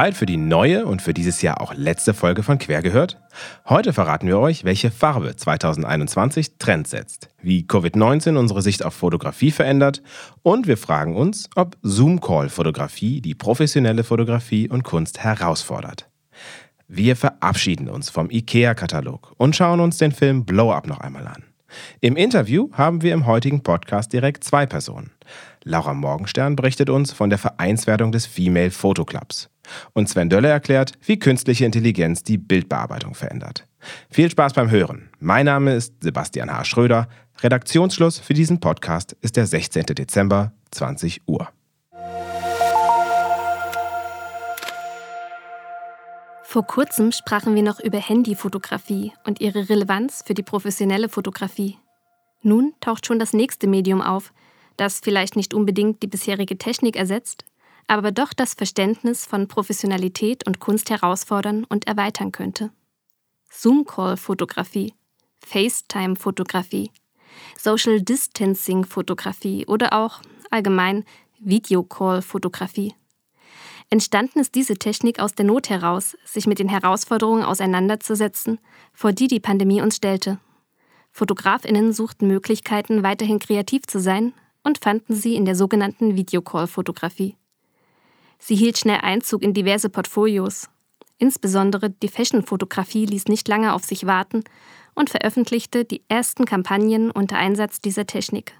bereit für die neue und für dieses Jahr auch letzte Folge von Quer gehört? Heute verraten wir euch, welche Farbe 2021 Trend setzt, wie Covid-19 unsere Sicht auf Fotografie verändert und wir fragen uns, ob Zoom-Call-Fotografie die professionelle Fotografie und Kunst herausfordert. Wir verabschieden uns vom IKEA-Katalog und schauen uns den Film Blow Up noch einmal an. Im Interview haben wir im heutigen Podcast direkt zwei Personen. Laura Morgenstern berichtet uns von der Vereinswertung des Female Photo Clubs. Und Sven Dölle erklärt, wie künstliche Intelligenz die Bildbearbeitung verändert. Viel Spaß beim Hören. Mein Name ist Sebastian H. Schröder. Redaktionsschluss für diesen Podcast ist der 16. Dezember, 20 Uhr. Vor kurzem sprachen wir noch über Handyfotografie und ihre Relevanz für die professionelle Fotografie. Nun taucht schon das nächste Medium auf, das vielleicht nicht unbedingt die bisherige Technik ersetzt, aber doch das Verständnis von Professionalität und Kunst herausfordern und erweitern könnte. Zoom-Call-Fotografie, FaceTime-Fotografie, Social Distancing-Fotografie oder auch allgemein Videocall-Fotografie. Entstanden ist diese Technik aus der Not heraus, sich mit den Herausforderungen auseinanderzusetzen, vor die die Pandemie uns stellte. Fotografinnen suchten Möglichkeiten, weiterhin kreativ zu sein und fanden sie in der sogenannten Videocall-Fotografie. Sie hielt schnell Einzug in diverse Portfolios. Insbesondere die Fashion-Fotografie ließ nicht lange auf sich warten und veröffentlichte die ersten Kampagnen unter Einsatz dieser Technik.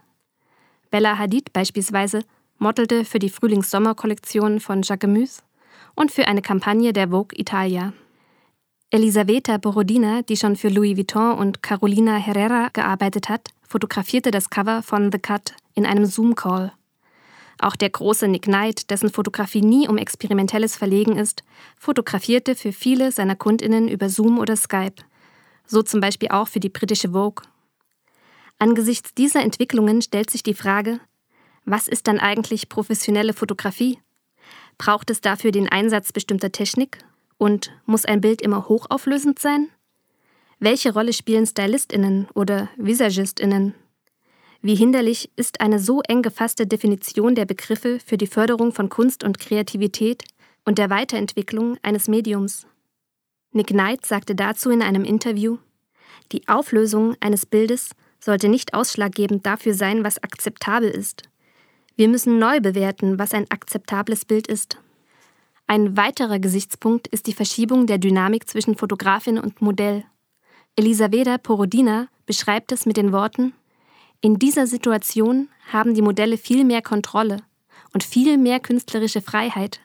Bella Hadid beispielsweise modelte für die Frühlings-Sommer-Kollektion von Jacquemus und für eine Kampagne der Vogue Italia. Elisaveta Borodina, die schon für Louis Vuitton und Carolina Herrera gearbeitet hat, fotografierte das Cover von The Cut in einem Zoom-Call. Auch der große Nick Knight, dessen Fotografie nie um experimentelles Verlegen ist, fotografierte für viele seiner Kundinnen über Zoom oder Skype. So zum Beispiel auch für die britische Vogue. Angesichts dieser Entwicklungen stellt sich die Frage, was ist dann eigentlich professionelle Fotografie? Braucht es dafür den Einsatz bestimmter Technik? Und muss ein Bild immer hochauflösend sein? Welche Rolle spielen Stylistinnen oder Visagistinnen? Wie hinderlich ist eine so eng gefasste Definition der Begriffe für die Förderung von Kunst und Kreativität und der Weiterentwicklung eines Mediums? Nick Knight sagte dazu in einem Interview, die Auflösung eines Bildes sollte nicht ausschlaggebend dafür sein, was akzeptabel ist. Wir müssen neu bewerten, was ein akzeptables Bild ist. Ein weiterer Gesichtspunkt ist die Verschiebung der Dynamik zwischen Fotografin und Modell. Elisaveta Porodina beschreibt es mit den Worten In dieser Situation haben die Modelle viel mehr Kontrolle und viel mehr künstlerische Freiheit.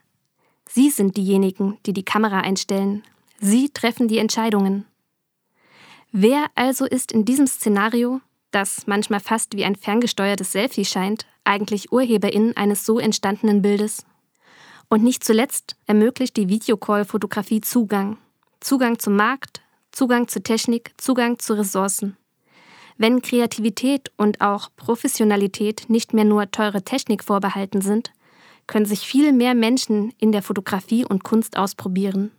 Sie sind diejenigen, die die Kamera einstellen. Sie treffen die Entscheidungen. Wer also ist in diesem Szenario, das manchmal fast wie ein ferngesteuertes Selfie scheint, eigentlich Urheberin eines so entstandenen Bildes. Und nicht zuletzt ermöglicht die Videocall-Fotografie Zugang. Zugang zum Markt, Zugang zur Technik, Zugang zu Ressourcen. Wenn Kreativität und auch Professionalität nicht mehr nur teure Technik vorbehalten sind, können sich viel mehr Menschen in der Fotografie und Kunst ausprobieren.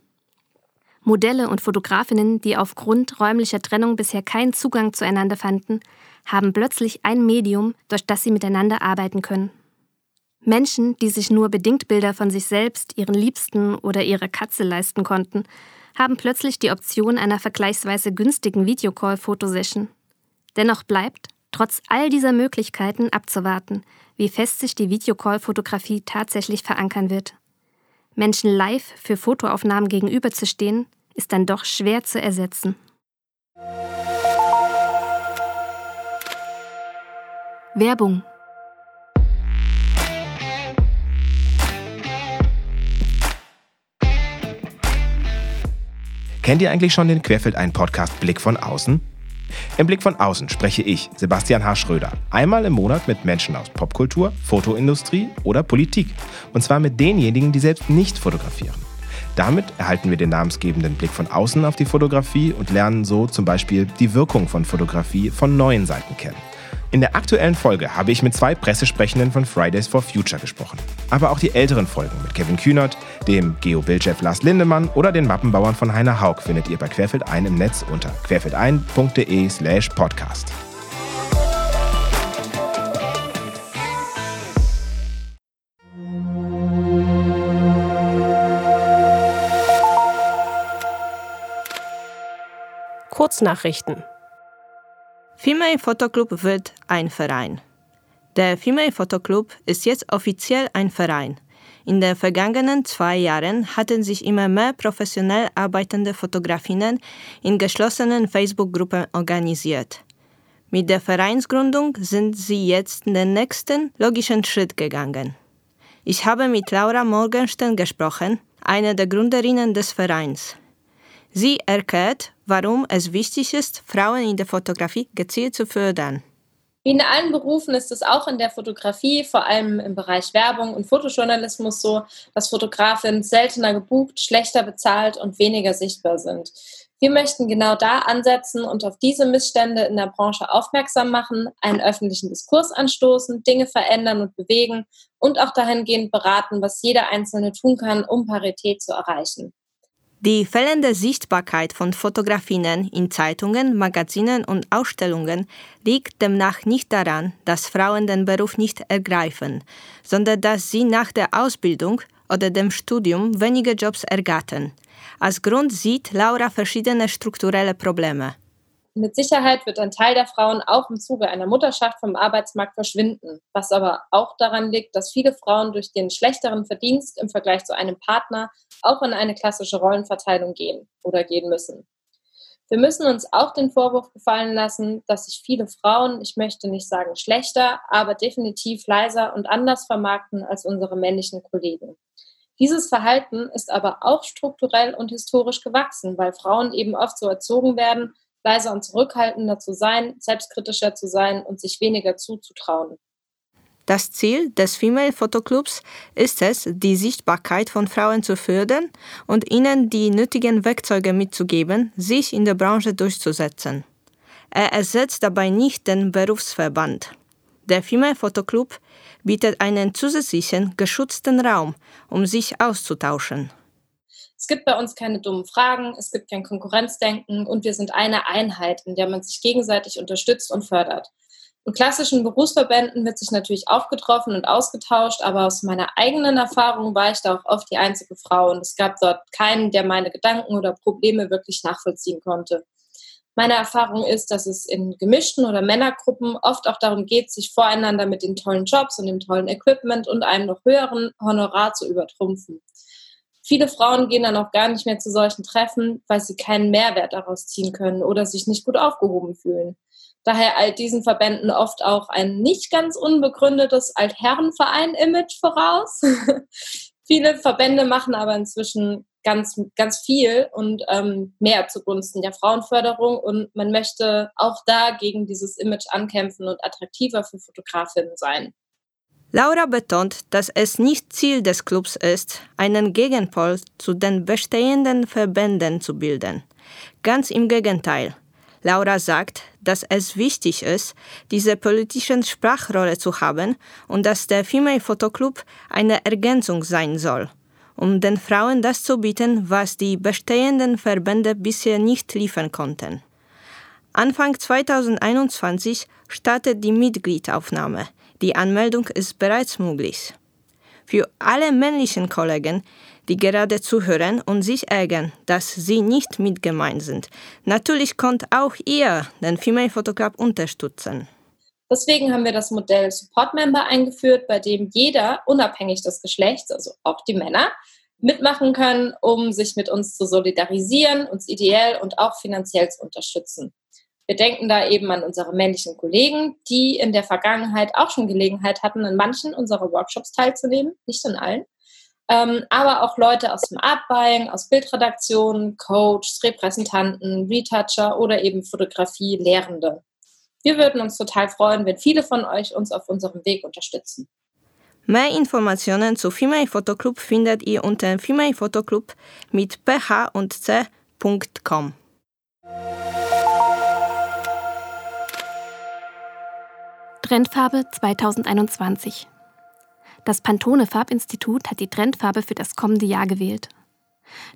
Modelle und Fotografinnen, die aufgrund räumlicher Trennung bisher keinen Zugang zueinander fanden, haben plötzlich ein Medium, durch das sie miteinander arbeiten können. Menschen, die sich nur bedingt Bilder von sich selbst, ihren Liebsten oder ihrer Katze leisten konnten, haben plötzlich die Option einer vergleichsweise günstigen Videocall-Fotosession. Dennoch bleibt, trotz all dieser Möglichkeiten, abzuwarten, wie fest sich die Videocall-Fotografie tatsächlich verankern wird. Menschen live für Fotoaufnahmen gegenüberzustehen, ist dann doch schwer zu ersetzen. Werbung Kennt ihr eigentlich schon den Querfeld ein Podcast Blick von außen? Im Blick von außen spreche ich, Sebastian H. Schröder, einmal im Monat mit Menschen aus Popkultur, Fotoindustrie oder Politik. Und zwar mit denjenigen, die selbst nicht fotografieren. Damit erhalten wir den namensgebenden Blick von außen auf die Fotografie und lernen so zum Beispiel die Wirkung von Fotografie von neuen Seiten kennen. In der aktuellen Folge habe ich mit zwei Pressesprechenden von Fridays for Future gesprochen. Aber auch die älteren Folgen mit Kevin Kühnert, dem Geo-Bildchef Lars Lindemann oder den Mappenbauern von Heiner Haug findet ihr bei Querfeld ein im Netz unter querfeld1.de/slash podcast. Kurznachrichten Female Photo Club wird ein Verein. Der Female Photo Club ist jetzt offiziell ein Verein. In den vergangenen zwei Jahren hatten sich immer mehr professionell arbeitende Fotografinnen in geschlossenen Facebook-Gruppen organisiert. Mit der Vereinsgründung sind sie jetzt den nächsten logischen Schritt gegangen. Ich habe mit Laura Morgenstern gesprochen, einer der Gründerinnen des Vereins. Sie erklärt, warum es wichtig ist, Frauen in der Fotografie gezielt zu fördern. Wie in allen Berufen ist es auch in der Fotografie, vor allem im Bereich Werbung und Fotojournalismus so, dass Fotografinnen seltener gebucht, schlechter bezahlt und weniger sichtbar sind. Wir möchten genau da ansetzen und auf diese Missstände in der Branche aufmerksam machen, einen öffentlichen Diskurs anstoßen, Dinge verändern und bewegen und auch dahingehend beraten, was jeder Einzelne tun kann, um Parität zu erreichen. Die fehlende Sichtbarkeit von Fotografinnen in Zeitungen, Magazinen und Ausstellungen liegt demnach nicht daran, dass Frauen den Beruf nicht ergreifen, sondern dass sie nach der Ausbildung oder dem Studium wenige Jobs ergattern. Als Grund sieht Laura verschiedene strukturelle Probleme. Mit Sicherheit wird ein Teil der Frauen auch im Zuge einer Mutterschaft vom Arbeitsmarkt verschwinden, was aber auch daran liegt, dass viele Frauen durch den schlechteren Verdienst im Vergleich zu einem Partner auch in eine klassische Rollenverteilung gehen oder gehen müssen. Wir müssen uns auch den Vorwurf gefallen lassen, dass sich viele Frauen, ich möchte nicht sagen schlechter, aber definitiv leiser und anders vermarkten als unsere männlichen Kollegen. Dieses Verhalten ist aber auch strukturell und historisch gewachsen, weil Frauen eben oft so erzogen werden, leiser und zurückhaltender zu sein, selbstkritischer zu sein und sich weniger zuzutrauen. Das Ziel des Female Fotoclubs ist es, die Sichtbarkeit von Frauen zu fördern und ihnen die nötigen Werkzeuge mitzugeben, sich in der Branche durchzusetzen. Er ersetzt dabei nicht den Berufsverband. Der Female Fotoclub bietet einen zusätzlichen geschützten Raum, um sich auszutauschen. Es gibt bei uns keine dummen Fragen, es gibt kein Konkurrenzdenken und wir sind eine Einheit, in der man sich gegenseitig unterstützt und fördert. In klassischen Berufsverbänden wird sich natürlich aufgetroffen und ausgetauscht, aber aus meiner eigenen Erfahrung war ich da auch oft die einzige Frau und es gab dort keinen, der meine Gedanken oder Probleme wirklich nachvollziehen konnte. Meine Erfahrung ist, dass es in gemischten oder Männergruppen oft auch darum geht, sich voreinander mit den tollen Jobs und dem tollen Equipment und einem noch höheren Honorar zu übertrumpfen. Viele Frauen gehen dann auch gar nicht mehr zu solchen Treffen, weil sie keinen Mehrwert daraus ziehen können oder sich nicht gut aufgehoben fühlen. Daher eilt diesen Verbänden oft auch ein nicht ganz unbegründetes Altherrenverein-Image voraus. Viele Verbände machen aber inzwischen ganz, ganz viel und ähm, mehr zugunsten der Frauenförderung und man möchte auch da gegen dieses Image ankämpfen und attraktiver für Fotografinnen sein. Laura betont, dass es nicht Ziel des Clubs ist, einen Gegenpol zu den bestehenden Verbänden zu bilden. Ganz im Gegenteil. Laura sagt, dass es wichtig ist, diese politische Sprachrolle zu haben und dass der Female Photo Club eine Ergänzung sein soll, um den Frauen das zu bieten, was die bestehenden Verbände bisher nicht liefern konnten. Anfang 2021 startet die Mitgliedaufnahme. Die Anmeldung ist bereits möglich. Für alle männlichen Kollegen, die gerade zuhören und sich ärgern, dass sie nicht mitgemeint sind. Natürlich könnt auch ihr den Female Photo Club unterstützen. Deswegen haben wir das Modell Support Member eingeführt, bei dem jeder, unabhängig des Geschlechts, also auch die Männer, mitmachen können, um sich mit uns zu solidarisieren, uns ideell und auch finanziell zu unterstützen. Wir denken da eben an unsere männlichen Kollegen, die in der Vergangenheit auch schon Gelegenheit hatten, in manchen unserer Workshops teilzunehmen, nicht in allen. Ähm, aber auch Leute aus dem Artbuying, aus Bildredaktionen, Coaches, Repräsentanten, Retoucher oder eben Fotografie, Lehrende. Wir würden uns total freuen, wenn viele von euch uns auf unserem Weg unterstützen. Mehr Informationen zu Female Photo Club findet ihr unter Female Photo Club mit ph und c.com. Trendfarbe 2021. Das Pantone Farbinstitut hat die Trendfarbe für das kommende Jahr gewählt.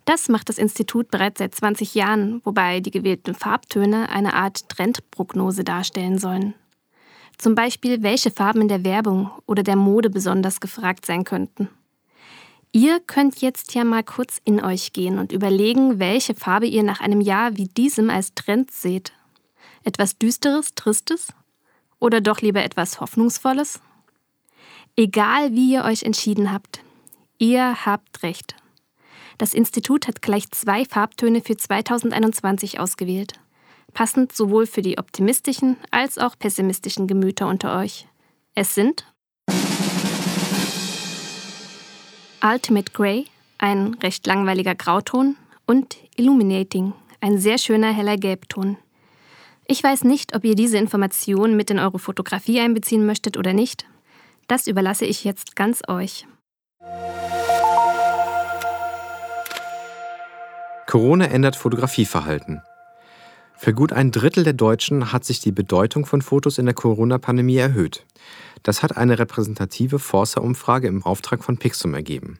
Das macht das Institut bereits seit 20 Jahren, wobei die gewählten Farbtöne eine Art Trendprognose darstellen sollen. Zum Beispiel, welche Farben in der Werbung oder der Mode besonders gefragt sein könnten. Ihr könnt jetzt ja mal kurz in euch gehen und überlegen, welche Farbe ihr nach einem Jahr wie diesem als Trend seht. Etwas Düsteres, Tristes? Oder doch lieber etwas Hoffnungsvolles? Egal wie ihr euch entschieden habt, ihr habt recht. Das Institut hat gleich zwei Farbtöne für 2021 ausgewählt, passend sowohl für die optimistischen als auch pessimistischen Gemüter unter euch. Es sind Ultimate Grey, ein recht langweiliger Grauton, und Illuminating, ein sehr schöner heller Gelbton. Ich weiß nicht, ob ihr diese Informationen mit in eure Fotografie einbeziehen möchtet oder nicht. Das überlasse ich jetzt ganz euch. Corona ändert Fotografieverhalten. Für gut ein Drittel der Deutschen hat sich die Bedeutung von Fotos in der Corona-Pandemie erhöht. Das hat eine repräsentative Forsa-Umfrage im Auftrag von Pixum ergeben.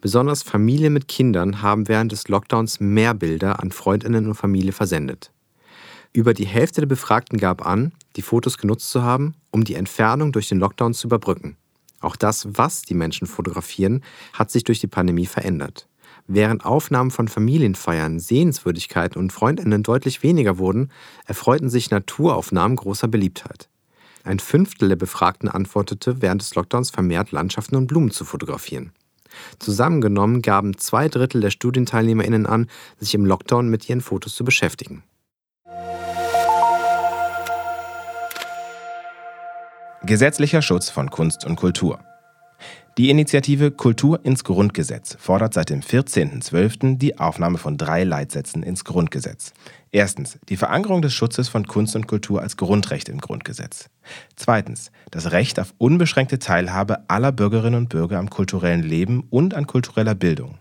Besonders Familien mit Kindern haben während des Lockdowns mehr Bilder an Freundinnen und Familie versendet. Über die Hälfte der Befragten gab an, die Fotos genutzt zu haben, um die Entfernung durch den Lockdown zu überbrücken. Auch das, was die Menschen fotografieren, hat sich durch die Pandemie verändert. Während Aufnahmen von Familienfeiern, Sehenswürdigkeiten und Freundinnen deutlich weniger wurden, erfreuten sich Naturaufnahmen großer Beliebtheit. Ein Fünftel der Befragten antwortete, während des Lockdowns vermehrt Landschaften und Blumen zu fotografieren. Zusammengenommen gaben zwei Drittel der StudienteilnehmerInnen an, sich im Lockdown mit ihren Fotos zu beschäftigen. Gesetzlicher Schutz von Kunst und Kultur. Die Initiative Kultur ins Grundgesetz fordert seit dem 14.12. die Aufnahme von drei Leitsätzen ins Grundgesetz. Erstens die Verankerung des Schutzes von Kunst und Kultur als Grundrecht im Grundgesetz. Zweitens das Recht auf unbeschränkte Teilhabe aller Bürgerinnen und Bürger am kulturellen Leben und an kultureller Bildung.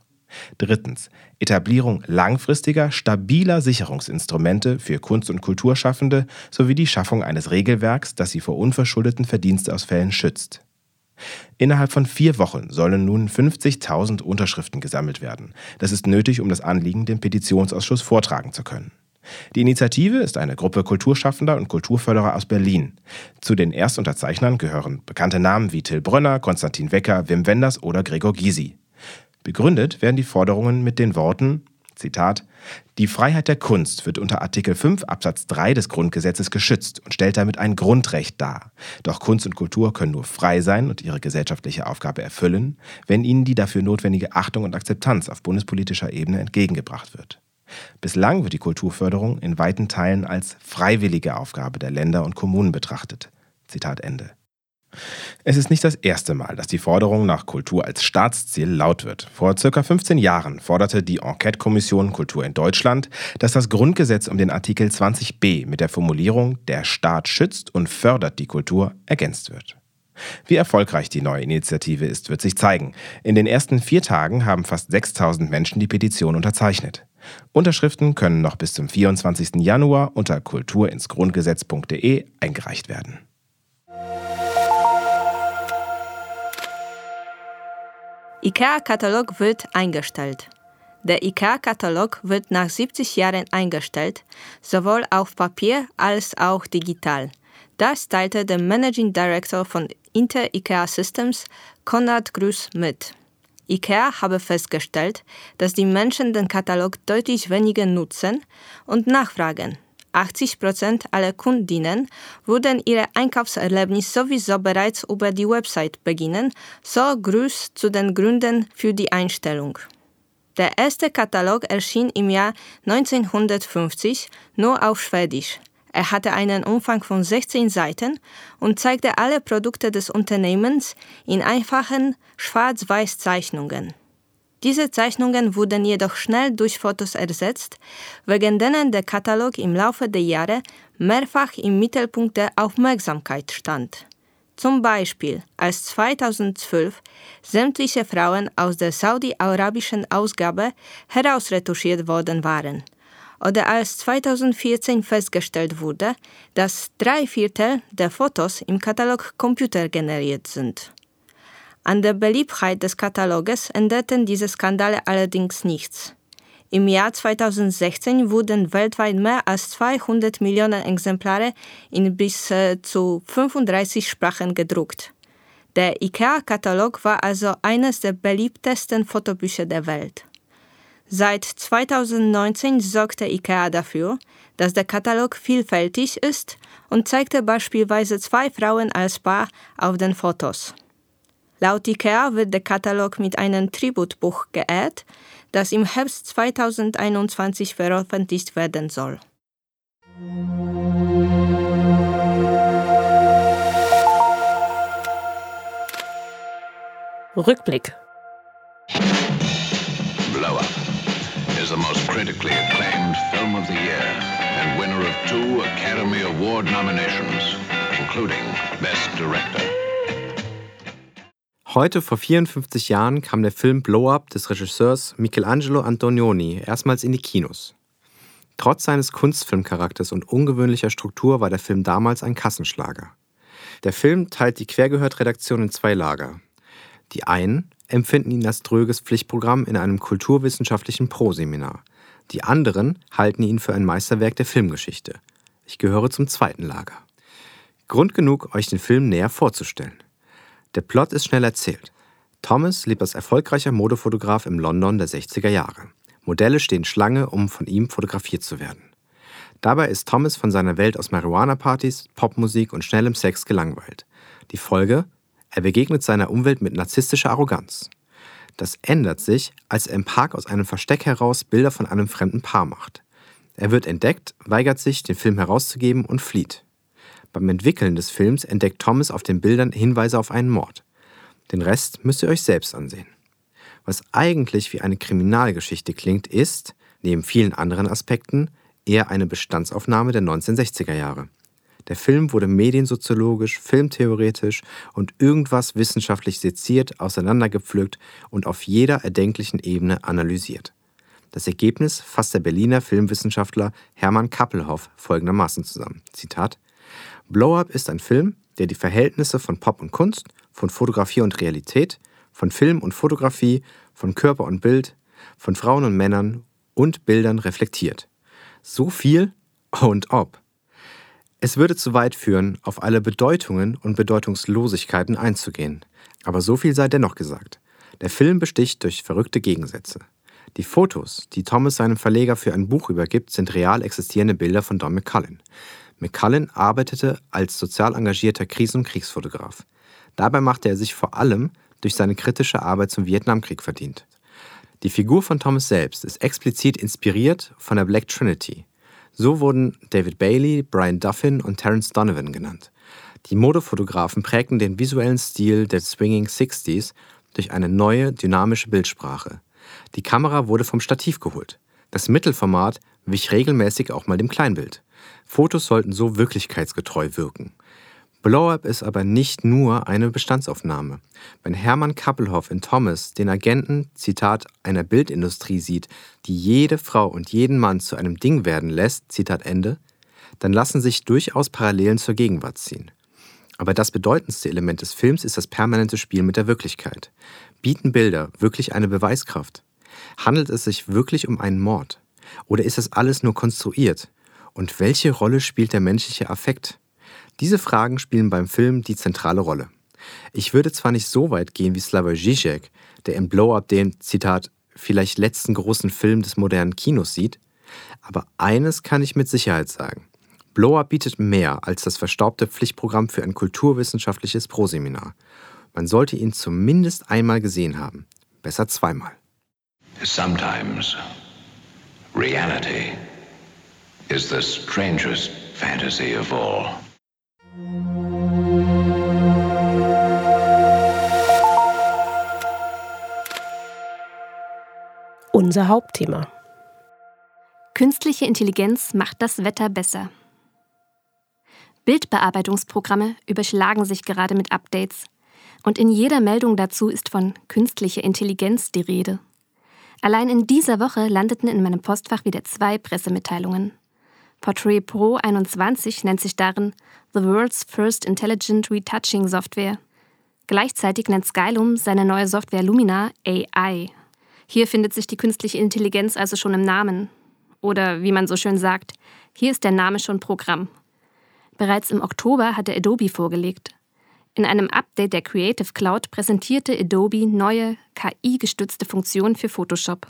Drittens Etablierung langfristiger, stabiler Sicherungsinstrumente für Kunst- und Kulturschaffende sowie die Schaffung eines Regelwerks, das sie vor unverschuldeten Verdienstausfällen schützt. Innerhalb von vier Wochen sollen nun 50.000 Unterschriften gesammelt werden. Das ist nötig, um das Anliegen dem Petitionsausschuss vortragen zu können. Die Initiative ist eine Gruppe Kulturschaffender und Kulturförderer aus Berlin. Zu den Erstunterzeichnern gehören bekannte Namen wie Till Brönner, Konstantin Wecker, Wim Wenders oder Gregor Gysi. Begründet werden die Forderungen mit den Worten Zitat, die Freiheit der Kunst wird unter Artikel 5 Absatz 3 des Grundgesetzes geschützt und stellt damit ein Grundrecht dar. Doch Kunst und Kultur können nur frei sein und ihre gesellschaftliche Aufgabe erfüllen, wenn ihnen die dafür notwendige Achtung und Akzeptanz auf bundespolitischer Ebene entgegengebracht wird. Bislang wird die Kulturförderung in weiten Teilen als freiwillige Aufgabe der Länder und Kommunen betrachtet. Zitat Ende. Es ist nicht das erste Mal, dass die Forderung nach Kultur als Staatsziel laut wird. Vor circa 15 Jahren forderte die Enquete-Kommission Kultur in Deutschland, dass das Grundgesetz um den Artikel 20b mit der Formulierung Der Staat schützt und fördert die Kultur ergänzt wird. Wie erfolgreich die neue Initiative ist, wird sich zeigen. In den ersten vier Tagen haben fast 6000 Menschen die Petition unterzeichnet. Unterschriften können noch bis zum 24. Januar unter kulturinsgrundgesetz.de eingereicht werden. IKEA-Katalog wird eingestellt. Der IKEA-Katalog wird nach 70 Jahren eingestellt, sowohl auf Papier als auch digital. Das teilte der Managing Director von Inter IKEA Systems, Konrad Grüß, mit. IKEA habe festgestellt, dass die Menschen den Katalog deutlich weniger nutzen und nachfragen. 80 Prozent aller Kundinnen würden ihr Einkaufserlebnis sowieso bereits über die Website beginnen, so Grüß zu den Gründen für die Einstellung. Der erste Katalog erschien im Jahr 1950 nur auf Schwedisch. Er hatte einen Umfang von 16 Seiten und zeigte alle Produkte des Unternehmens in einfachen Schwarz-Weiß Zeichnungen. Diese Zeichnungen wurden jedoch schnell durch Fotos ersetzt, wegen denen der Katalog im Laufe der Jahre mehrfach im Mittelpunkt der Aufmerksamkeit stand. Zum Beispiel, als 2012 sämtliche Frauen aus der saudi-arabischen Ausgabe herausretuschiert worden waren. Oder als 2014 festgestellt wurde, dass drei Viertel der Fotos im Katalog computergeneriert sind. An der Beliebtheit des Kataloges änderten diese Skandale allerdings nichts. Im Jahr 2016 wurden weltweit mehr als 200 Millionen Exemplare in bis äh, zu 35 Sprachen gedruckt. Der IKEA-Katalog war also eines der beliebtesten Fotobücher der Welt. Seit 2019 sorgte IKEA dafür, dass der Katalog vielfältig ist und zeigte beispielsweise zwei Frauen als Paar auf den Fotos. Laut IKEA wird der Katalog mit einem Tributbuch geehrt, das im Herbst 2021 veröffentlicht werden soll. Rückblick. Blow Up is the most critically acclaimed film of the year and winner of two Academy Award nominations, including Best Director. Heute vor 54 Jahren kam der Film Blow Up des Regisseurs Michelangelo Antonioni erstmals in die Kinos. Trotz seines Kunstfilmcharakters und ungewöhnlicher Struktur war der Film damals ein Kassenschlager. Der Film teilt die Quergehört-Redaktion in zwei Lager. Die einen empfinden ihn als dröges Pflichtprogramm in einem kulturwissenschaftlichen Proseminar. Die anderen halten ihn für ein Meisterwerk der Filmgeschichte. Ich gehöre zum zweiten Lager. Grund genug, euch den Film näher vorzustellen. Der Plot ist schnell erzählt. Thomas lebt als erfolgreicher Modefotograf im London der 60er Jahre. Modelle stehen Schlange, um von ihm fotografiert zu werden. Dabei ist Thomas von seiner Welt aus Marihuana-Partys, Popmusik und schnellem Sex gelangweilt. Die Folge? Er begegnet seiner Umwelt mit narzisstischer Arroganz. Das ändert sich, als er im Park aus einem Versteck heraus Bilder von einem fremden Paar macht. Er wird entdeckt, weigert sich, den Film herauszugeben und flieht. Beim Entwickeln des Films entdeckt Thomas auf den Bildern Hinweise auf einen Mord. Den Rest müsst ihr euch selbst ansehen. Was eigentlich wie eine Kriminalgeschichte klingt, ist, neben vielen anderen Aspekten, eher eine Bestandsaufnahme der 1960er Jahre. Der Film wurde mediensoziologisch, filmtheoretisch und irgendwas wissenschaftlich seziert, auseinandergepflückt und auf jeder erdenklichen Ebene analysiert. Das Ergebnis fasst der Berliner Filmwissenschaftler Hermann Kappelhoff folgendermaßen zusammen. Zitat: Blow Up ist ein Film, der die Verhältnisse von Pop und Kunst, von Fotografie und Realität, von Film und Fotografie, von Körper und Bild, von Frauen und Männern und Bildern reflektiert. So viel und ob. Es würde zu weit führen, auf alle Bedeutungen und Bedeutungslosigkeiten einzugehen. Aber so viel sei dennoch gesagt. Der Film besticht durch verrückte Gegensätze. Die Fotos, die Thomas seinem Verleger für ein Buch übergibt, sind real existierende Bilder von Don McCullin. McCullin arbeitete als sozial engagierter Krisen- und Kriegsfotograf. Dabei machte er sich vor allem durch seine kritische Arbeit zum Vietnamkrieg verdient. Die Figur von Thomas selbst ist explizit inspiriert von der Black Trinity, so wurden David Bailey, Brian Duffin und Terence Donovan genannt. Die Modefotografen prägten den visuellen Stil der Swinging Sixties durch eine neue, dynamische Bildsprache. Die Kamera wurde vom Stativ geholt. Das Mittelformat wich regelmäßig auch mal dem Kleinbild. Fotos sollten so wirklichkeitsgetreu wirken. Blow-Up ist aber nicht nur eine Bestandsaufnahme. Wenn Hermann Kappelhoff in Thomas den Agenten, Zitat, einer Bildindustrie sieht, die jede Frau und jeden Mann zu einem Ding werden lässt, Zitat Ende, dann lassen sich durchaus Parallelen zur Gegenwart ziehen. Aber das bedeutendste Element des Films ist das permanente Spiel mit der Wirklichkeit. Bieten Bilder wirklich eine Beweiskraft? Handelt es sich wirklich um einen Mord? Oder ist das alles nur konstruiert? Und welche Rolle spielt der menschliche Affekt? Diese Fragen spielen beim Film die zentrale Rolle. Ich würde zwar nicht so weit gehen wie Slavoj Žižek, der im Blow-Up den, Zitat, vielleicht letzten großen Film des modernen Kinos sieht, aber eines kann ich mit Sicherheit sagen. Blow-Up bietet mehr als das verstaubte Pflichtprogramm für ein kulturwissenschaftliches Proseminar. Man sollte ihn zumindest einmal gesehen haben. Besser zweimal. Sometimes reality is the strangest fantasy of all. Unser Hauptthema. Künstliche Intelligenz macht das Wetter besser. Bildbearbeitungsprogramme überschlagen sich gerade mit Updates. Und in jeder Meldung dazu ist von künstlicher Intelligenz die Rede. Allein in dieser Woche landeten in meinem Postfach wieder zwei Pressemitteilungen. Portrait Pro 21 nennt sich darin The World's First Intelligent Retouching Software. Gleichzeitig nennt Skylum seine neue Software Lumina AI. Hier findet sich die künstliche Intelligenz also schon im Namen. Oder wie man so schön sagt, hier ist der Name schon Programm. Bereits im Oktober hatte Adobe vorgelegt. In einem Update der Creative Cloud präsentierte Adobe neue KI-gestützte Funktionen für Photoshop.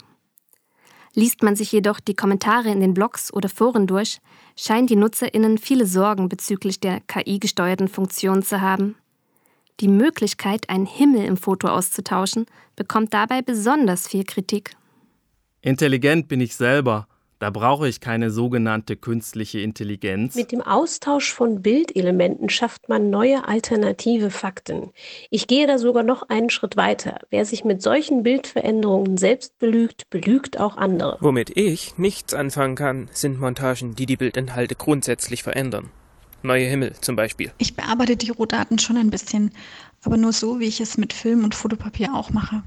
Liest man sich jedoch die Kommentare in den Blogs oder Foren durch, scheinen die NutzerInnen viele Sorgen bezüglich der KI-gesteuerten Funktionen zu haben. Die Möglichkeit, einen Himmel im Foto auszutauschen, bekommt dabei besonders viel Kritik. Intelligent bin ich selber da brauche ich keine sogenannte künstliche Intelligenz. Mit dem Austausch von Bildelementen schafft man neue alternative Fakten. Ich gehe da sogar noch einen Schritt weiter. Wer sich mit solchen Bildveränderungen selbst belügt, belügt auch andere. Womit ich nichts anfangen kann, sind Montagen, die die Bildinhalte grundsätzlich verändern. Neue Himmel zum Beispiel. Ich bearbeite die Rohdaten schon ein bisschen, aber nur so, wie ich es mit Film und Fotopapier auch mache.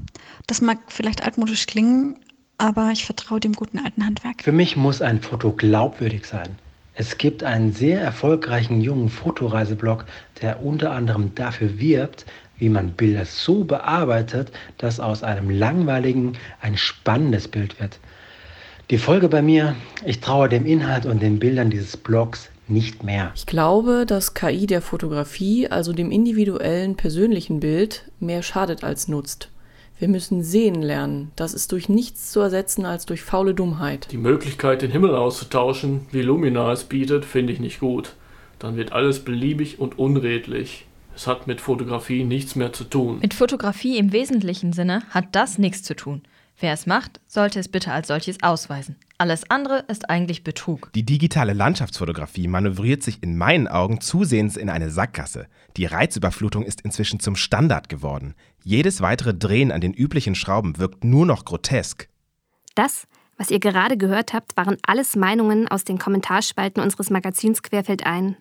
Das mag vielleicht altmodisch klingen, aber ich vertraue dem guten alten Handwerk. Für mich muss ein Foto glaubwürdig sein. Es gibt einen sehr erfolgreichen jungen Fotoreiseblog, der unter anderem dafür wirbt, wie man Bilder so bearbeitet, dass aus einem langweiligen ein spannendes Bild wird. Die Folge bei mir, ich traue dem Inhalt und den Bildern dieses Blogs nicht mehr. Ich glaube, dass KI der Fotografie, also dem individuellen, persönlichen Bild, mehr schadet als nutzt. Wir müssen sehen lernen. Das ist durch nichts zu ersetzen als durch faule Dummheit. Die Möglichkeit, den Himmel auszutauschen, wie Lumina es bietet, finde ich nicht gut. Dann wird alles beliebig und unredlich. Es hat mit Fotografie nichts mehr zu tun. Mit Fotografie im wesentlichen Sinne hat das nichts zu tun. Wer es macht, sollte es bitte als solches ausweisen. Alles andere ist eigentlich Betrug. Die digitale Landschaftsfotografie manövriert sich in meinen Augen zusehends in eine Sackgasse. Die Reizüberflutung ist inzwischen zum Standard geworden. Jedes weitere Drehen an den üblichen Schrauben wirkt nur noch grotesk. Das, was ihr gerade gehört habt, waren alles Meinungen aus den Kommentarspalten unseres Magazins Querfeld ein.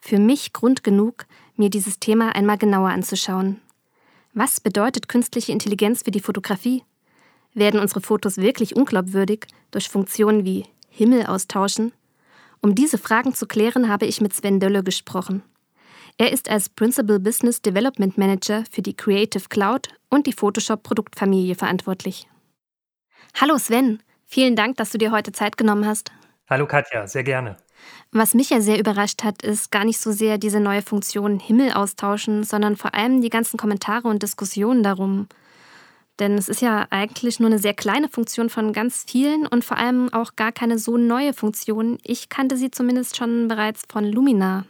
Für mich Grund genug, mir dieses Thema einmal genauer anzuschauen. Was bedeutet künstliche Intelligenz für die Fotografie? Werden unsere Fotos wirklich unglaubwürdig durch Funktionen wie Himmel austauschen? Um diese Fragen zu klären, habe ich mit Sven Dölle gesprochen. Er ist als Principal Business Development Manager für die Creative Cloud und die Photoshop Produktfamilie verantwortlich. Hallo Sven, vielen Dank, dass du dir heute Zeit genommen hast. Hallo Katja, sehr gerne. Was mich ja sehr überrascht hat, ist gar nicht so sehr diese neue Funktion Himmel austauschen, sondern vor allem die ganzen Kommentare und Diskussionen darum. Denn es ist ja eigentlich nur eine sehr kleine Funktion von ganz vielen und vor allem auch gar keine so neue Funktion. Ich kannte sie zumindest schon bereits von Lumina.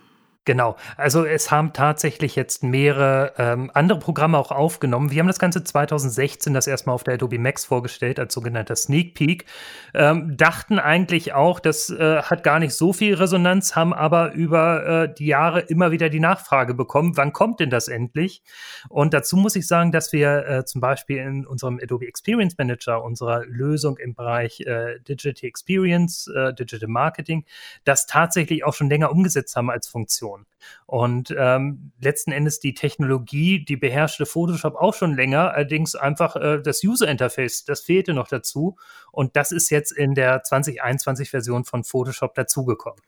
Genau, also es haben tatsächlich jetzt mehrere ähm, andere Programme auch aufgenommen. Wir haben das Ganze 2016 das erstmal auf der Adobe Max vorgestellt als sogenannter Sneak Peek. Ähm, dachten eigentlich auch, das äh, hat gar nicht so viel Resonanz, haben aber über äh, die Jahre immer wieder die Nachfrage bekommen, wann kommt denn das endlich? Und dazu muss ich sagen, dass wir äh, zum Beispiel in unserem Adobe Experience Manager, unserer Lösung im Bereich äh, Digital Experience, äh, Digital Marketing, das tatsächlich auch schon länger umgesetzt haben als Funktion. Funktion. Und ähm, letzten Endes die Technologie, die beherrschte Photoshop auch schon länger, allerdings einfach äh, das User Interface, das fehlte noch dazu. Und das ist jetzt in der 2021-Version von Photoshop dazugekommen.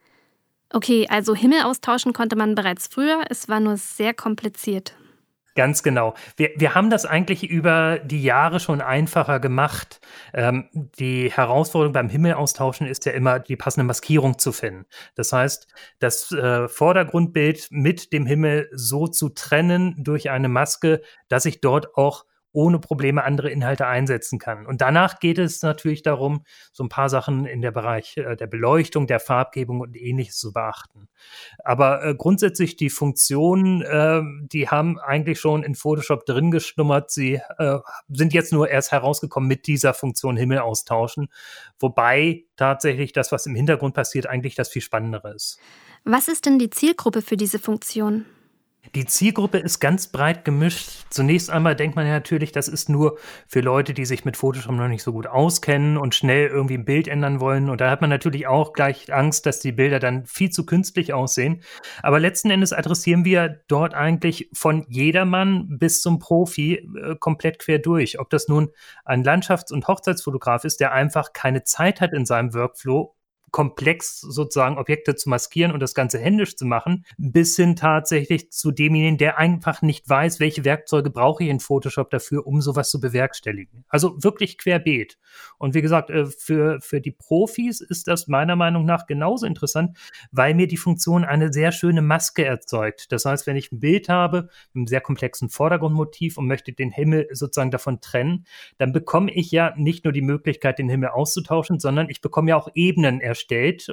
Okay, also Himmel austauschen konnte man bereits früher, es war nur sehr kompliziert. Ganz genau. Wir, wir haben das eigentlich über die Jahre schon einfacher gemacht. Ähm, die Herausforderung beim Himmel austauschen ist ja immer, die passende Maskierung zu finden. Das heißt, das äh, Vordergrundbild mit dem Himmel so zu trennen durch eine Maske, dass ich dort auch ohne Probleme andere Inhalte einsetzen kann. Und danach geht es natürlich darum, so ein paar Sachen in der Bereich äh, der Beleuchtung, der Farbgebung und ähnliches zu beachten. Aber äh, grundsätzlich die Funktionen, äh, die haben eigentlich schon in Photoshop drin geschlummert. Sie äh, sind jetzt nur erst herausgekommen mit dieser Funktion Himmel austauschen. Wobei tatsächlich das, was im Hintergrund passiert, eigentlich das viel Spannendere ist. Was ist denn die Zielgruppe für diese Funktion? Die Zielgruppe ist ganz breit gemischt. Zunächst einmal denkt man ja natürlich, das ist nur für Leute, die sich mit Photoshop noch nicht so gut auskennen und schnell irgendwie ein Bild ändern wollen. Und da hat man natürlich auch gleich Angst, dass die Bilder dann viel zu künstlich aussehen. Aber letzten Endes adressieren wir dort eigentlich von jedermann bis zum Profi äh, komplett quer durch. Ob das nun ein Landschafts- und Hochzeitsfotograf ist, der einfach keine Zeit hat in seinem Workflow komplex sozusagen Objekte zu maskieren und das Ganze händisch zu machen, bis hin tatsächlich zu demjenigen, der einfach nicht weiß, welche Werkzeuge brauche ich in Photoshop dafür, um sowas zu bewerkstelligen. Also wirklich querbeet. Und wie gesagt, äh, für, für die Profis ist das meiner Meinung nach genauso interessant, weil mir die Funktion eine sehr schöne Maske erzeugt. Das heißt, wenn ich ein Bild habe, mit einem sehr komplexen Vordergrundmotiv und möchte den Himmel sozusagen davon trennen, dann bekomme ich ja nicht nur die Möglichkeit, den Himmel auszutauschen, sondern ich bekomme ja auch Ebenen erstellt,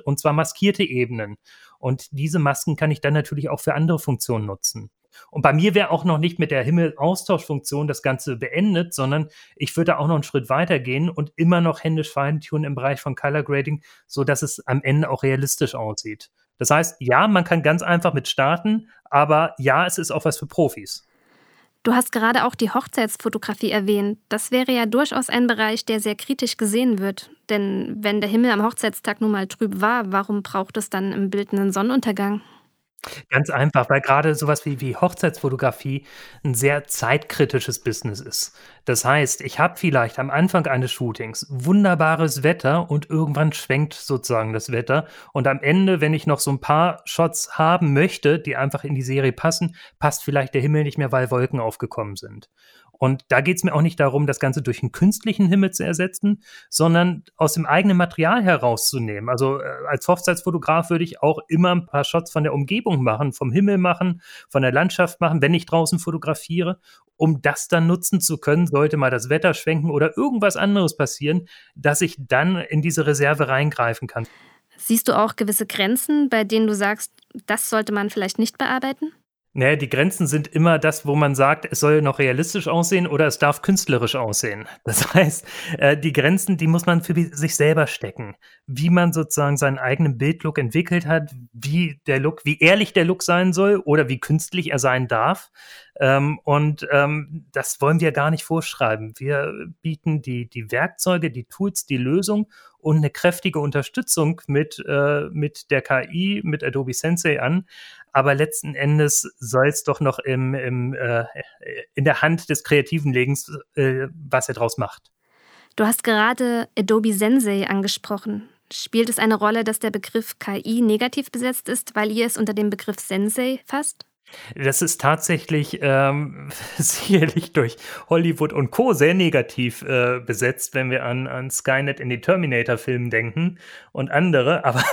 und zwar maskierte Ebenen. Und diese Masken kann ich dann natürlich auch für andere Funktionen nutzen. Und bei mir wäre auch noch nicht mit der Himmel-Austauschfunktion das Ganze beendet, sondern ich würde auch noch einen Schritt weiter gehen und immer noch händisch feintunen im Bereich von Color Grading, so dass es am Ende auch realistisch aussieht. Das heißt, ja, man kann ganz einfach mit starten, aber ja, es ist auch was für Profis. Du hast gerade auch die Hochzeitsfotografie erwähnt. Das wäre ja durchaus ein Bereich, der sehr kritisch gesehen wird. Denn wenn der Himmel am Hochzeitstag nun mal trüb war, warum braucht es dann im Bild einen Sonnenuntergang? Ganz einfach, weil gerade sowas wie wie Hochzeitsfotografie ein sehr zeitkritisches Business ist. Das heißt, ich habe vielleicht am Anfang eines Shootings wunderbares Wetter und irgendwann schwenkt sozusagen das Wetter und am Ende, wenn ich noch so ein paar Shots haben möchte, die einfach in die Serie passen, passt vielleicht der Himmel nicht mehr, weil Wolken aufgekommen sind. Und da geht es mir auch nicht darum, das Ganze durch einen künstlichen Himmel zu ersetzen, sondern aus dem eigenen Material herauszunehmen. Also äh, als Hochzeitsfotograf würde ich auch immer ein paar Shots von der Umgebung machen, vom Himmel machen, von der Landschaft machen, wenn ich draußen fotografiere, um das dann nutzen zu können, sollte mal das Wetter schwenken oder irgendwas anderes passieren, dass ich dann in diese Reserve reingreifen kann. Siehst du auch gewisse Grenzen, bei denen du sagst, das sollte man vielleicht nicht bearbeiten? Naja, die Grenzen sind immer das, wo man sagt, es soll noch realistisch aussehen oder es darf künstlerisch aussehen. Das heißt, äh, die Grenzen, die muss man für sich selber stecken. Wie man sozusagen seinen eigenen Bildlook entwickelt hat, wie der Look, wie ehrlich der Look sein soll oder wie künstlich er sein darf. Ähm, und ähm, das wollen wir gar nicht vorschreiben. Wir bieten die, die Werkzeuge, die Tools, die Lösung und eine kräftige Unterstützung mit, äh, mit der KI, mit Adobe Sensei an aber letzten Endes soll es doch noch im, im, äh, in der Hand des Kreativen liegen, äh, was er draus macht. Du hast gerade Adobe Sensei angesprochen. Spielt es eine Rolle, dass der Begriff KI negativ besetzt ist, weil ihr es unter dem Begriff Sensei fasst? Das ist tatsächlich ähm, sicherlich durch Hollywood und Co. sehr negativ äh, besetzt, wenn wir an, an Skynet in die Terminator-Filmen denken und andere. Aber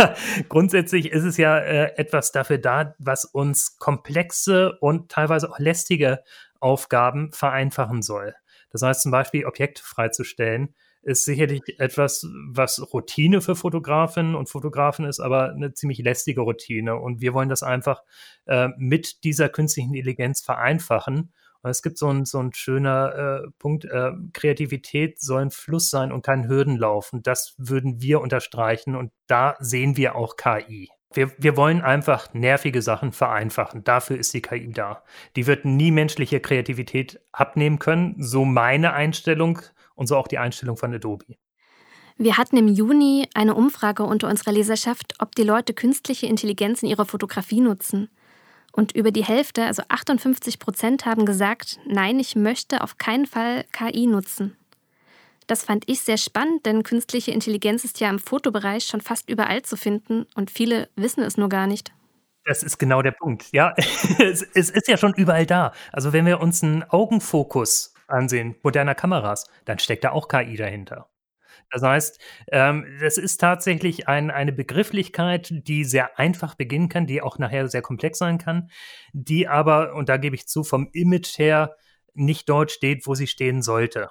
grundsätzlich ist es ja äh, etwas dafür da, was uns komplexe und teilweise auch lästige Aufgaben vereinfachen soll. Das heißt zum Beispiel Objekte freizustellen ist sicherlich etwas, was Routine für Fotografinnen und Fotografen ist, aber eine ziemlich lästige Routine. Und wir wollen das einfach äh, mit dieser künstlichen Intelligenz vereinfachen. Und es gibt so ein, so ein schöner äh, Punkt, äh, Kreativität soll ein Fluss sein und kein Hürdenlauf. Und das würden wir unterstreichen. Und da sehen wir auch KI. Wir, wir wollen einfach nervige Sachen vereinfachen. Dafür ist die KI da. Die wird nie menschliche Kreativität abnehmen können. So meine Einstellung und so auch die Einstellung von Adobe. Wir hatten im Juni eine Umfrage unter unserer Leserschaft, ob die Leute künstliche Intelligenz in ihrer Fotografie nutzen. Und über die Hälfte, also 58 Prozent, haben gesagt, nein, ich möchte auf keinen Fall KI nutzen. Das fand ich sehr spannend, denn künstliche Intelligenz ist ja im Fotobereich schon fast überall zu finden und viele wissen es nur gar nicht. Das ist genau der Punkt. Ja, es, es ist ja schon überall da. Also wenn wir uns einen Augenfokus ansehen moderner Kameras, dann steckt da auch KI dahinter. Das heißt, ähm, ist tatsächlich ein, eine Begrifflichkeit, die sehr einfach beginnen kann, die auch nachher sehr komplex sein kann, die aber, und da gebe ich zu, vom Image her nicht dort steht, wo sie stehen sollte.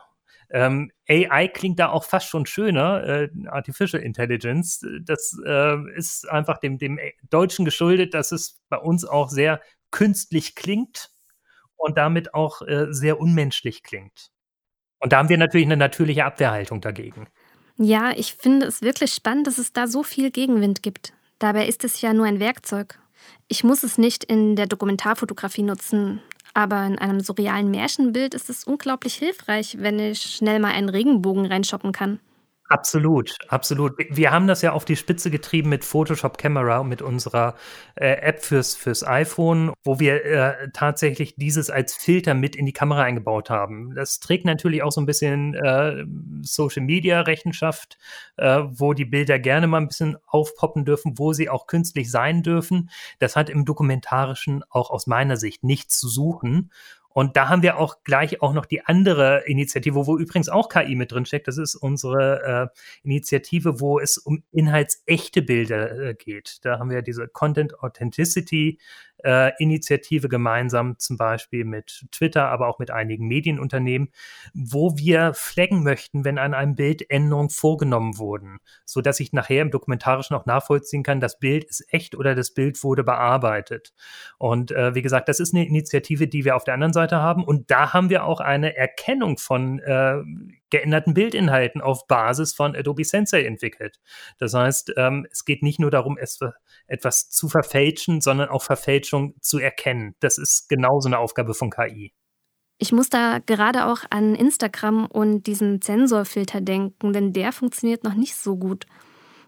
Ähm, AI klingt da auch fast schon schöner, äh, Artificial Intelligence. Das äh, ist einfach dem, dem Deutschen geschuldet, dass es bei uns auch sehr künstlich klingt und damit auch äh, sehr unmenschlich klingt. Und da haben wir natürlich eine natürliche Abwehrhaltung dagegen. Ja, ich finde es wirklich spannend, dass es da so viel Gegenwind gibt. Dabei ist es ja nur ein Werkzeug. Ich muss es nicht in der Dokumentarfotografie nutzen, aber in einem surrealen Märchenbild ist es unglaublich hilfreich, wenn ich schnell mal einen Regenbogen reinshoppen kann. Absolut, absolut. Wir haben das ja auf die Spitze getrieben mit Photoshop Camera, mit unserer äh, App fürs, fürs iPhone, wo wir äh, tatsächlich dieses als Filter mit in die Kamera eingebaut haben. Das trägt natürlich auch so ein bisschen äh, Social Media Rechenschaft, äh, wo die Bilder gerne mal ein bisschen aufpoppen dürfen, wo sie auch künstlich sein dürfen. Das hat im Dokumentarischen auch aus meiner Sicht nichts zu suchen. Und da haben wir auch gleich auch noch die andere Initiative, wo übrigens auch KI mit drin steckt. Das ist unsere äh, Initiative, wo es um inhaltsechte Bilder äh, geht. Da haben wir diese Content Authenticity äh, Initiative gemeinsam, zum Beispiel mit Twitter, aber auch mit einigen Medienunternehmen, wo wir flaggen möchten, wenn an einem Bild Änderungen vorgenommen wurden, so dass ich nachher im Dokumentarischen auch nachvollziehen kann, das Bild ist echt oder das Bild wurde bearbeitet. Und äh, wie gesagt, das ist eine Initiative, die wir auf der anderen Seite haben. Und da haben wir auch eine Erkennung von äh, geänderten Bildinhalten auf Basis von Adobe Sensei entwickelt. Das heißt, ähm, es geht nicht nur darum, es, etwas zu verfälschen, sondern auch Verfälschung zu erkennen. Das ist genauso eine Aufgabe von KI. Ich muss da gerade auch an Instagram und diesen Sensorfilter denken, denn der funktioniert noch nicht so gut.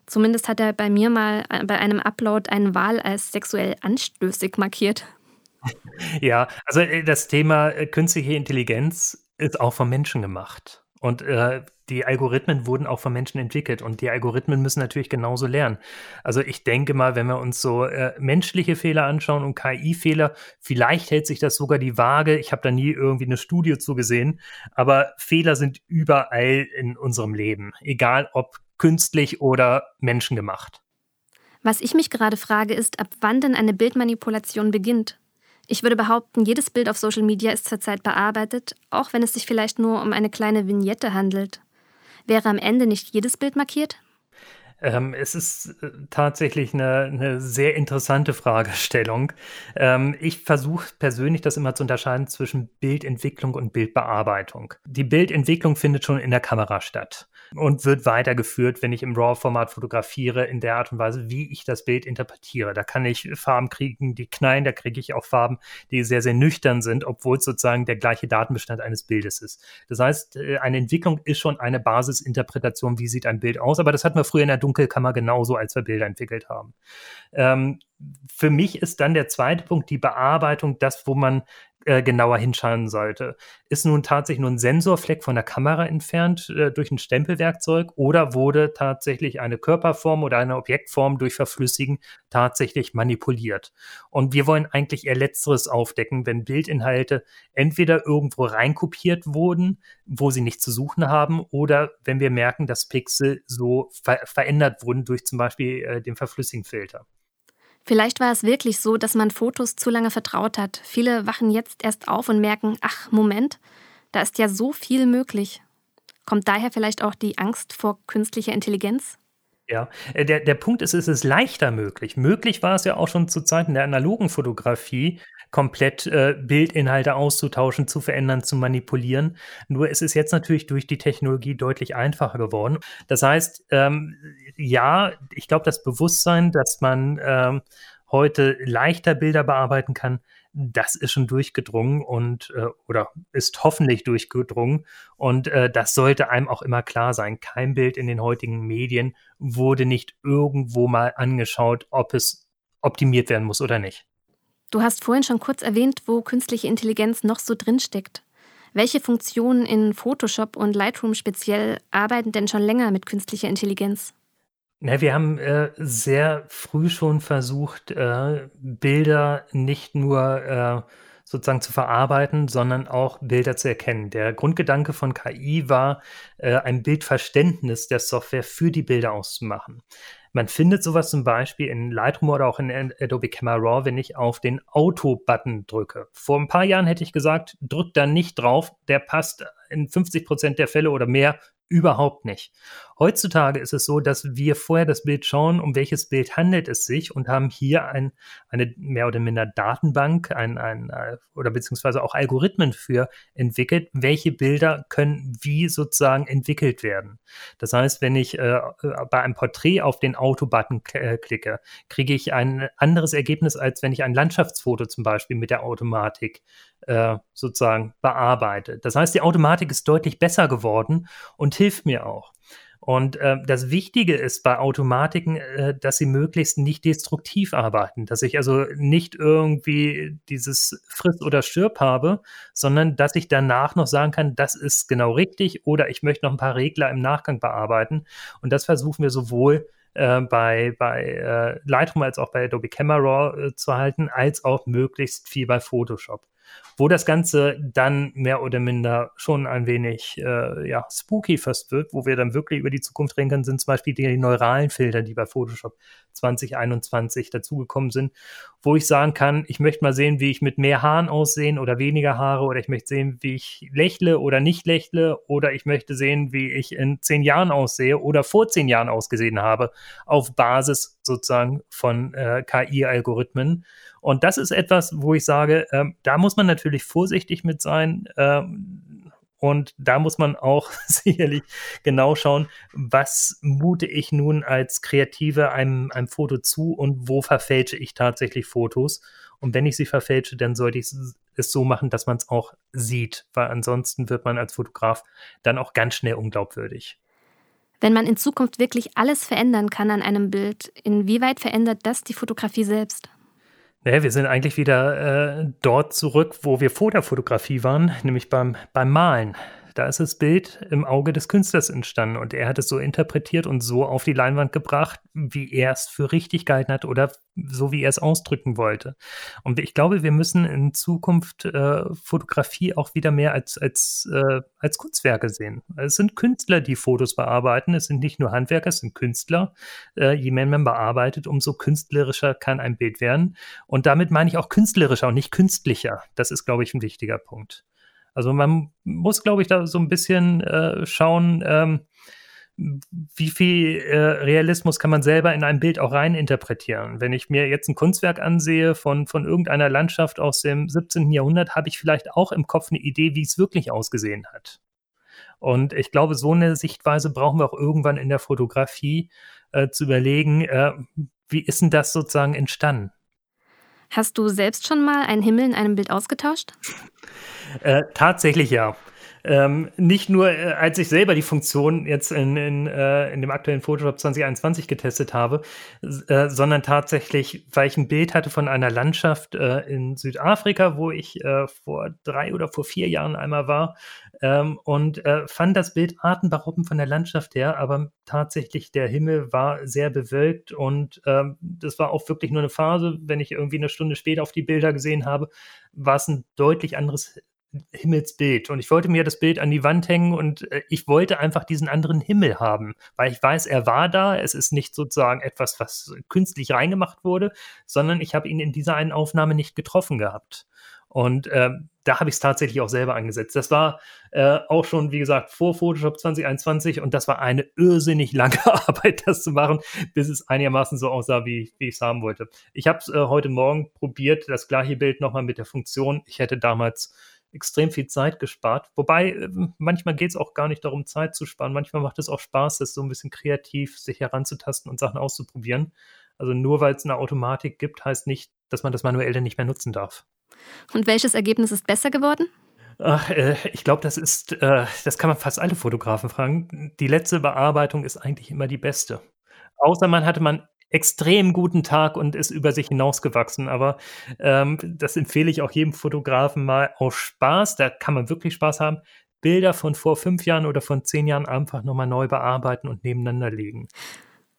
Zumindest hat er bei mir mal äh, bei einem Upload einen Wahl als sexuell anstößig markiert. Ja, also äh, das Thema äh, künstliche Intelligenz ist auch von Menschen gemacht. Und äh, die Algorithmen wurden auch von Menschen entwickelt und die Algorithmen müssen natürlich genauso lernen. Also ich denke mal, wenn wir uns so äh, menschliche Fehler anschauen und KI-Fehler, vielleicht hält sich das sogar die Waage. Ich habe da nie irgendwie eine Studie zugesehen, aber Fehler sind überall in unserem Leben, egal ob künstlich oder menschengemacht. Was ich mich gerade frage, ist, ab wann denn eine Bildmanipulation beginnt? Ich würde behaupten, jedes Bild auf Social Media ist zurzeit bearbeitet, auch wenn es sich vielleicht nur um eine kleine Vignette handelt. Wäre am Ende nicht jedes Bild markiert? Ähm, es ist äh, tatsächlich eine, eine, sehr interessante Fragestellung. Ähm, ich versuche persönlich das immer zu unterscheiden zwischen Bildentwicklung und Bildbearbeitung. Die Bildentwicklung findet schon in der Kamera statt und wird weitergeführt, wenn ich im RAW-Format fotografiere, in der Art und Weise, wie ich das Bild interpretiere. Da kann ich Farben kriegen, die knallen, da kriege ich auch Farben, die sehr, sehr nüchtern sind, obwohl es sozusagen der gleiche Datenbestand eines Bildes ist. Das heißt, äh, eine Entwicklung ist schon eine Basisinterpretation, wie sieht ein Bild aus, aber das hatten wir früher in der Dunkelkammer genauso, als wir Bilder entwickelt haben. Ähm, für mich ist dann der zweite Punkt die Bearbeitung, das, wo man äh, genauer hinschauen sollte. Ist nun tatsächlich nur ein Sensorfleck von der Kamera entfernt äh, durch ein Stempelwerkzeug oder wurde tatsächlich eine Körperform oder eine Objektform durch Verflüssigen tatsächlich manipuliert? Und wir wollen eigentlich eher Letzteres aufdecken, wenn Bildinhalte entweder irgendwo reinkopiert wurden, wo sie nichts zu suchen haben, oder wenn wir merken, dass Pixel so ver verändert wurden durch zum Beispiel äh, den Verflüssigenfilter. Vielleicht war es wirklich so, dass man Fotos zu lange vertraut hat. Viele wachen jetzt erst auf und merken, ach, Moment, da ist ja so viel möglich. Kommt daher vielleicht auch die Angst vor künstlicher Intelligenz? Ja, äh, der, der Punkt ist, es ist leichter möglich. Möglich war es ja auch schon zu Zeiten der analogen Fotografie, komplett äh, Bildinhalte auszutauschen, zu verändern, zu manipulieren. Nur ist es jetzt natürlich durch die Technologie deutlich einfacher geworden. Das heißt, ähm, ja, ich glaube, das Bewusstsein, dass man ähm, heute leichter Bilder bearbeiten kann, das ist schon durchgedrungen und äh, oder ist hoffentlich durchgedrungen. Und äh, das sollte einem auch immer klar sein. Kein Bild in den heutigen Medien wurde nicht irgendwo mal angeschaut, ob es optimiert werden muss oder nicht. Du hast vorhin schon kurz erwähnt, wo künstliche Intelligenz noch so drinsteckt. Welche Funktionen in Photoshop und Lightroom speziell arbeiten denn schon länger mit künstlicher Intelligenz? Na, wir haben äh, sehr früh schon versucht, äh, Bilder nicht nur äh, sozusagen zu verarbeiten, sondern auch Bilder zu erkennen. Der Grundgedanke von KI war, äh, ein Bildverständnis der Software für die Bilder auszumachen. Man findet sowas zum Beispiel in Lightroom oder auch in Adobe Camera Raw, wenn ich auf den Auto-Button drücke. Vor ein paar Jahren hätte ich gesagt, drück da nicht drauf, der passt in 50 Prozent der Fälle oder mehr Überhaupt nicht. Heutzutage ist es so, dass wir vorher das Bild schauen, um welches Bild handelt es sich und haben hier ein, eine mehr oder minder Datenbank ein, ein, äh, oder beziehungsweise auch Algorithmen für entwickelt, welche Bilder können wie sozusagen entwickelt werden. Das heißt, wenn ich äh, bei einem Porträt auf den Auto-Button äh, klicke, kriege ich ein anderes Ergebnis, als wenn ich ein Landschaftsfoto zum Beispiel mit der Automatik äh, sozusagen bearbeite. Das heißt, die Automatik ist deutlich besser geworden und hilft mir auch. Und äh, das Wichtige ist bei Automatiken, äh, dass sie möglichst nicht destruktiv arbeiten, dass ich also nicht irgendwie dieses Friss oder Stirb habe, sondern dass ich danach noch sagen kann, das ist genau richtig oder ich möchte noch ein paar Regler im Nachgang bearbeiten. Und das versuchen wir sowohl äh, bei, bei äh, Lightroom als auch bei Adobe Camera Raw äh, zu halten, als auch möglichst viel bei Photoshop. Wo das Ganze dann mehr oder minder schon ein wenig äh, ja, spooky fast wird, wo wir dann wirklich über die Zukunft reden können, sind zum Beispiel die neuralen Filter, die bei Photoshop 2021 dazugekommen sind, wo ich sagen kann, ich möchte mal sehen, wie ich mit mehr Haaren aussehen oder weniger Haare oder ich möchte sehen, wie ich lächle oder nicht lächle oder ich möchte sehen, wie ich in zehn Jahren aussehe oder vor zehn Jahren ausgesehen habe, auf Basis sozusagen von äh, KI-Algorithmen. Und das ist etwas, wo ich sage, ähm, da muss man natürlich vorsichtig mit sein. Ähm, und da muss man auch sicherlich genau schauen, was mute ich nun als Kreative einem, einem Foto zu und wo verfälsche ich tatsächlich Fotos. Und wenn ich sie verfälsche, dann sollte ich es so machen, dass man es auch sieht, weil ansonsten wird man als Fotograf dann auch ganz schnell unglaubwürdig. Wenn man in Zukunft wirklich alles verändern kann an einem Bild, inwieweit verändert das die Fotografie selbst? Naja, wir sind eigentlich wieder äh, dort zurück, wo wir vor der Fotografie waren, nämlich beim, beim Malen. Da ist das Bild im Auge des Künstlers entstanden und er hat es so interpretiert und so auf die Leinwand gebracht, wie er es für richtig gehalten hat oder so, wie er es ausdrücken wollte. Und ich glaube, wir müssen in Zukunft äh, Fotografie auch wieder mehr als, als, äh, als Kunstwerke sehen. Es sind Künstler, die Fotos bearbeiten. Es sind nicht nur Handwerker, es sind Künstler. Äh, je mehr man bearbeitet, umso künstlerischer kann ein Bild werden. Und damit meine ich auch künstlerischer und nicht künstlicher. Das ist, glaube ich, ein wichtiger Punkt. Also man muss, glaube ich, da so ein bisschen äh, schauen, ähm, wie viel äh, Realismus kann man selber in ein Bild auch rein interpretieren. Wenn ich mir jetzt ein Kunstwerk ansehe von, von irgendeiner Landschaft aus dem 17. Jahrhundert, habe ich vielleicht auch im Kopf eine Idee, wie es wirklich ausgesehen hat. Und ich glaube, so eine Sichtweise brauchen wir auch irgendwann in der Fotografie äh, zu überlegen, äh, wie ist denn das sozusagen entstanden? Hast du selbst schon mal einen Himmel in einem Bild ausgetauscht? Äh, tatsächlich ja. Ähm, nicht nur, äh, als ich selber die Funktion jetzt in, in, äh, in dem aktuellen Photoshop 2021 getestet habe, äh, sondern tatsächlich, weil ich ein Bild hatte von einer Landschaft äh, in Südafrika, wo ich äh, vor drei oder vor vier Jahren einmal war ähm, und äh, fand das Bild atemberaubend von der Landschaft her, aber tatsächlich der Himmel war sehr bewölkt und ähm, das war auch wirklich nur eine Phase. Wenn ich irgendwie eine Stunde später auf die Bilder gesehen habe, war es ein deutlich anderes Himmelsbild. Und ich wollte mir das Bild an die Wand hängen und äh, ich wollte einfach diesen anderen Himmel haben, weil ich weiß, er war da. Es ist nicht sozusagen etwas, was künstlich reingemacht wurde, sondern ich habe ihn in dieser einen Aufnahme nicht getroffen gehabt. Und äh, da habe ich es tatsächlich auch selber angesetzt. Das war äh, auch schon, wie gesagt, vor Photoshop 2021 und das war eine irrsinnig lange Arbeit, das zu machen, bis es einigermaßen so aussah, wie, wie ich es haben wollte. Ich habe es äh, heute Morgen probiert, das gleiche Bild nochmal mit der Funktion. Ich hätte damals extrem viel Zeit gespart. Wobei äh, manchmal geht es auch gar nicht darum, Zeit zu sparen. Manchmal macht es auch Spaß, das so ein bisschen kreativ sich heranzutasten und Sachen auszuprobieren. Also nur weil es eine Automatik gibt, heißt nicht, dass man das manuell dann nicht mehr nutzen darf. Und welches Ergebnis ist besser geworden? Ach, äh, ich glaube, das ist, äh, das kann man fast alle Fotografen fragen. Die letzte Bearbeitung ist eigentlich immer die beste. Außer man hatte man extrem guten Tag und ist über sich hinausgewachsen. Aber ähm, das empfehle ich auch jedem Fotografen mal aus Spaß. Da kann man wirklich Spaß haben. Bilder von vor fünf Jahren oder von zehn Jahren einfach nochmal neu bearbeiten und nebeneinander legen.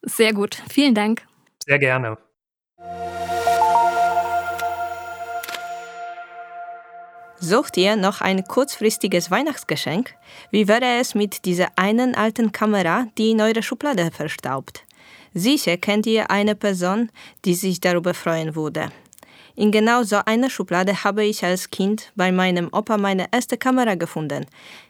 Sehr gut. Vielen Dank. Sehr gerne. Sucht ihr noch ein kurzfristiges Weihnachtsgeschenk? Wie wäre es mit dieser einen alten Kamera, die in eure Schublade verstaubt? Sicher kennt ihr eine Person, die sich darüber freuen würde. In genau so einer Schublade habe ich als Kind bei meinem Opa meine erste Kamera gefunden.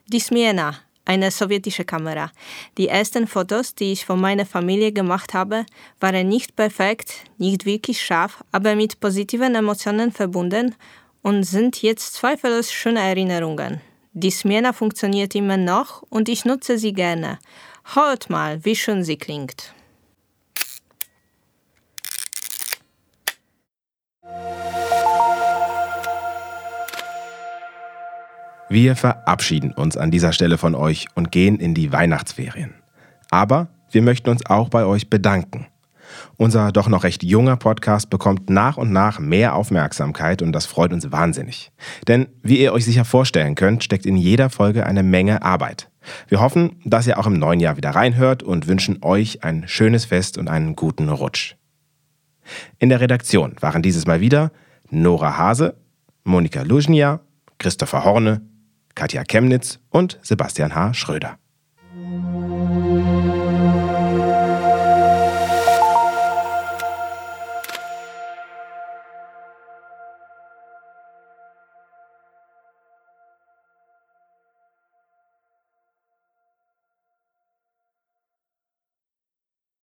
Die Smiena, eine sowjetische Kamera. Die ersten Fotos, die ich von meiner Familie gemacht habe, waren nicht perfekt, nicht wirklich scharf, aber mit positiven Emotionen verbunden und sind jetzt zweifellos schöne Erinnerungen. Die Smiena funktioniert immer noch und ich nutze sie gerne. Hört mal, wie schön sie klingt. Wir verabschieden uns an dieser Stelle von euch und gehen in die Weihnachtsferien. Aber wir möchten uns auch bei euch bedanken. Unser doch noch recht junger Podcast bekommt nach und nach mehr Aufmerksamkeit und das freut uns wahnsinnig. Denn wie ihr euch sicher vorstellen könnt, steckt in jeder Folge eine Menge Arbeit. Wir hoffen, dass ihr auch im neuen Jahr wieder reinhört und wünschen euch ein schönes Fest und einen guten Rutsch. In der Redaktion waren dieses Mal wieder Nora Hase, Monika Luznia, Christopher Horne, Katja Chemnitz und Sebastian H. Schröder.